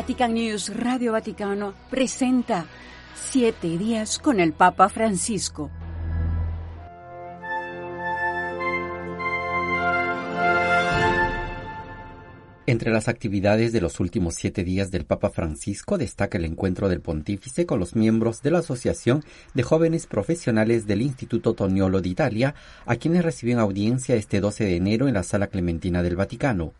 Vatican News Radio Vaticano presenta Siete días con el Papa Francisco. Entre las actividades de los últimos siete días del Papa Francisco destaca el encuentro del pontífice con los miembros de la Asociación de Jóvenes Profesionales del Instituto Toniolo de Italia, a quienes recibió audiencia este 12 de enero en la Sala Clementina del Vaticano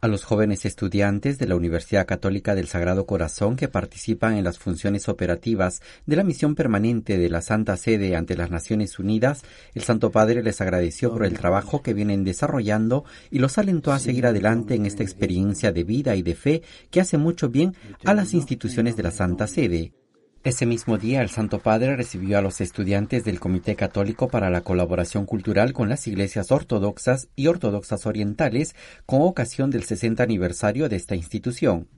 a los jóvenes estudiantes de la Universidad Católica del Sagrado Corazón que participan en las funciones operativas de la misión permanente de la Santa Sede ante las Naciones Unidas, el Santo Padre les agradeció por el trabajo que vienen desarrollando y los alentó a seguir adelante en esta experiencia de vida y de fe que hace mucho bien a las instituciones de la Santa Sede. Ese mismo día, el Santo Padre recibió a los estudiantes del Comité Católico para la Colaboración Cultural con las iglesias ortodoxas y ortodoxas orientales con ocasión del 60 aniversario de esta institución.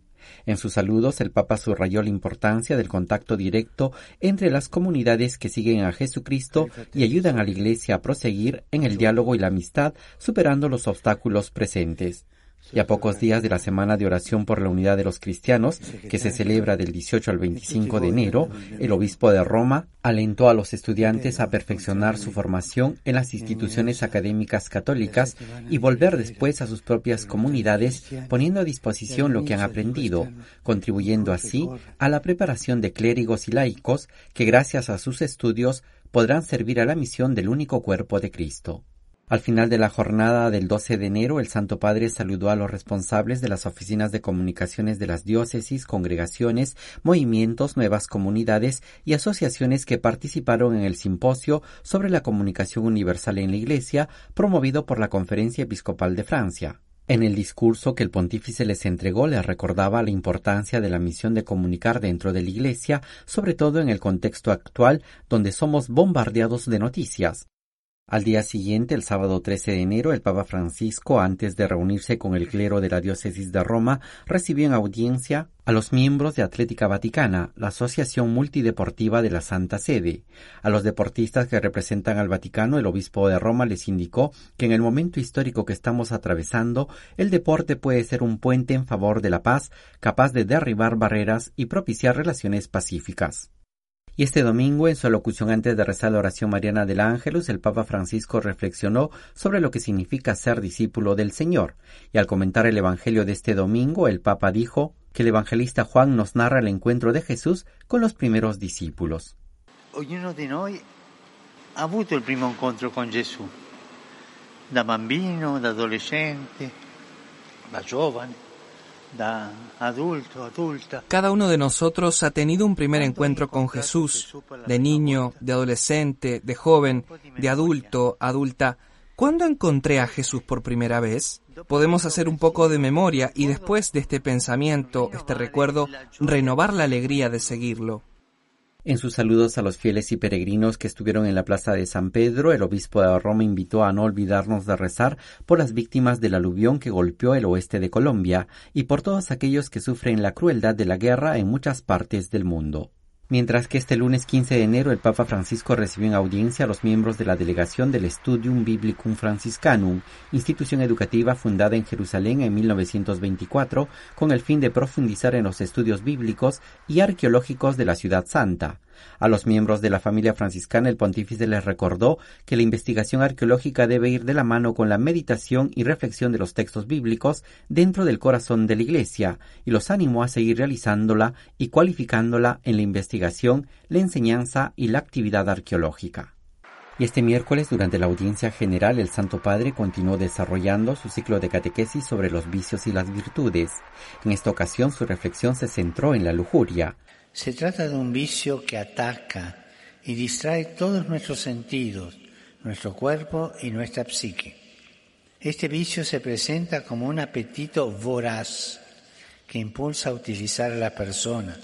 En sus saludos, el Papa subrayó la importancia del contacto directo entre las comunidades que siguen a Jesucristo y ayudan a la Iglesia a proseguir en el diálogo y la amistad, superando los obstáculos presentes. Y a pocos días de la Semana de Oración por la Unidad de los Cristianos, que se celebra del 18 al 25 de enero, el obispo de Roma alentó a los estudiantes a perfeccionar su formación en las instituciones académicas católicas y volver después a sus propias comunidades poniendo a disposición lo que han aprendido, contribuyendo así a la preparación de clérigos y laicos que gracias a sus estudios podrán servir a la misión del único cuerpo de Cristo. Al final de la jornada del 12 de enero, el Santo Padre saludó a los responsables de las oficinas de comunicaciones de las diócesis, congregaciones, movimientos, nuevas comunidades y asociaciones que participaron en el simposio sobre la comunicación universal en la Iglesia, promovido por la Conferencia Episcopal de Francia. En el discurso que el pontífice les entregó les recordaba la importancia de la misión de comunicar dentro de la Iglesia, sobre todo en el contexto actual donde somos bombardeados de noticias. Al día siguiente, el sábado 13 de enero, el Papa Francisco, antes de reunirse con el clero de la diócesis de Roma, recibió en audiencia a los miembros de Atlética Vaticana, la Asociación Multideportiva de la Santa Sede. A los deportistas que representan al Vaticano, el obispo de Roma les indicó que en el momento histórico que estamos atravesando, el deporte puede ser un puente en favor de la paz, capaz de derribar barreras y propiciar relaciones pacíficas. Y este domingo, en su alocución antes de rezar la oración mariana del Ángelus, el Papa Francisco reflexionó sobre lo que significa ser discípulo del Señor. Y al comentar el Evangelio de este domingo, el Papa dijo que el evangelista Juan nos narra el encuentro de Jesús con los primeros discípulos. Ognuno de noi ha avuto il primo incontro con Gesù, da bambino, da adolescente, da giovane. Cada uno de nosotros ha tenido un primer encuentro con Jesús, de niño, de adolescente, de joven, de adulto, adulta. ¿Cuándo encontré a Jesús por primera vez? Podemos hacer un poco de memoria y después de este pensamiento, este recuerdo, renovar la alegría de seguirlo. En sus saludos a los fieles y peregrinos que estuvieron en la plaza de San Pedro, el obispo de Roma invitó a no olvidarnos de rezar por las víctimas del aluvión que golpeó el oeste de Colombia y por todos aquellos que sufren la crueldad de la guerra en muchas partes del mundo. Mientras que este lunes 15 de enero el Papa Francisco recibió en audiencia a los miembros de la delegación del Studium Biblicum Franciscanum, institución educativa fundada en Jerusalén en 1924 con el fin de profundizar en los estudios bíblicos y arqueológicos de la ciudad santa. A los miembros de la familia franciscana el pontífice les recordó que la investigación arqueológica debe ir de la mano con la meditación y reflexión de los textos bíblicos dentro del corazón de la Iglesia y los animó a seguir realizándola y cualificándola en la investigación, la enseñanza y la actividad arqueológica. Y este miércoles, durante la audiencia general, el Santo Padre continuó desarrollando su ciclo de catequesis sobre los vicios y las virtudes. En esta ocasión, su reflexión se centró en la lujuria, se trata de un vicio que ataca y distrae todos nuestros sentidos, nuestro cuerpo y nuestra psique. Este vicio se presenta como un apetito voraz que impulsa a utilizar a la persona,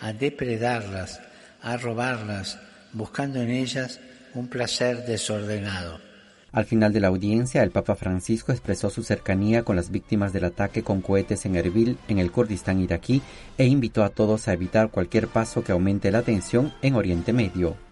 a depredarlas, a robarlas, buscando en ellas un placer desordenado. Al final de la audiencia, el Papa Francisco expresó su cercanía con las víctimas del ataque con cohetes en Erbil, en el Kurdistán iraquí, e invitó a todos a evitar cualquier paso que aumente la tensión en Oriente Medio.